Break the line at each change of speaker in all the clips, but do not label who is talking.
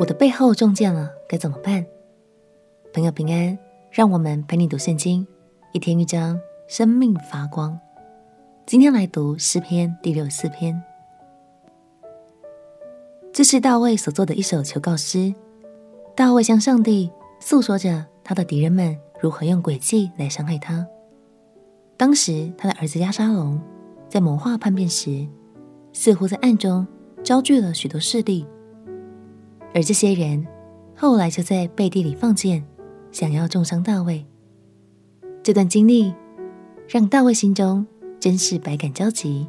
我的背后中箭了，该怎么办？朋友平安，让我们陪你读圣经，一天一章，生命发光。今天来读诗篇第六四篇，这是大卫所作的一首求告诗。大卫向上帝诉说着他的敌人们如何用诡计来伤害他。当时他的儿子亚沙龙在谋划叛变时，似乎在暗中招聚了许多势力。而这些人后来就在背地里放箭，想要重伤大卫。这段经历让大卫心中真是百感交集。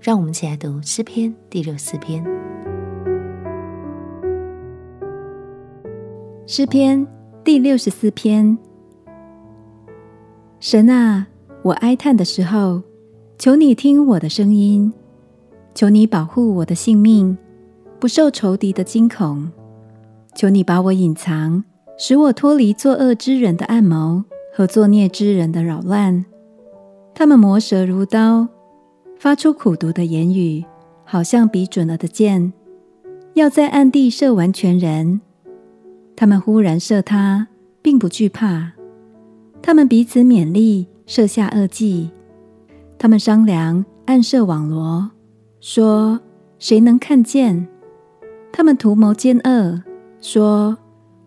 让我们一起来读诗篇第六十四篇。
诗篇第六十四篇：神啊，我哀叹的时候，求你听我的声音，求你保护我的性命。不受仇敌的惊恐，求你把我隐藏，使我脱离作恶之人的暗谋和作孽之人的扰乱。他们磨舌如刀，发出苦毒的言语，好像比准了的箭，要在暗地射完全人。他们忽然射他，并不惧怕。他们彼此勉励，设下恶计。他们商量，暗设网罗，说：谁能看见？他们图谋奸恶，说：“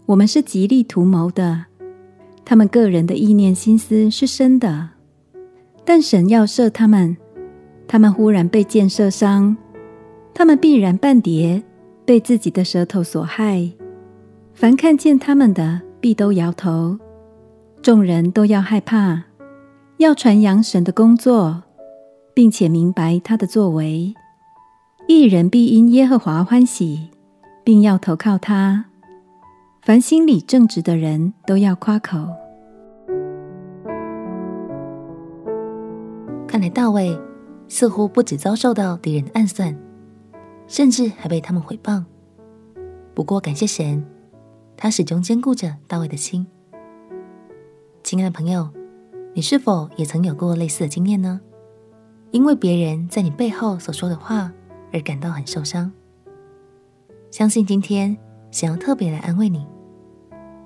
我们是极力图谋的。”他们个人的意念心思是深的，但神要射他们，他们忽然被箭射伤，他们必然半跌，被自己的舌头所害。凡看见他们的，必都摇头。众人都要害怕，要传扬神的工作，并且明白他的作为。义人必因耶和华欢喜，并要投靠他。凡心里正直的人都要夸口。
看来大卫似乎不只遭受到敌人的暗算，甚至还被他们毁谤。不过感谢神，他始终坚固着大卫的心。亲爱的朋友，你是否也曾有过类似的经验呢？因为别人在你背后所说的话，而感到很受伤，相信今天想要特别来安慰你，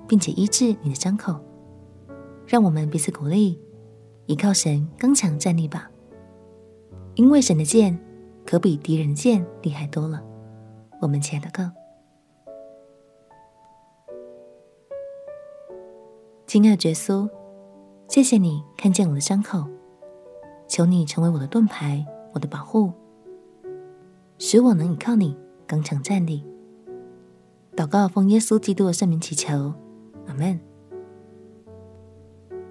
并且医治你的伤口，让我们彼此鼓励，依靠神刚强站立吧。因为神的剑可比敌人的箭厉害多了。我们亲爱的哥，亲爱的耶稣，谢谢你看见我的伤口，求你成为我的盾牌，我的保护。使我能依靠你，刚强站立。祷告奉耶稣基督的圣名祈求，阿门。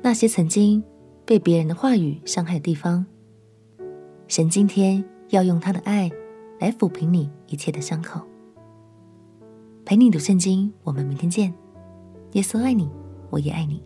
那些曾经被别人的话语伤害的地方，神今天要用他的爱来抚平你一切的伤口。陪你读圣经，我们明天见。耶稣爱你，我也爱你。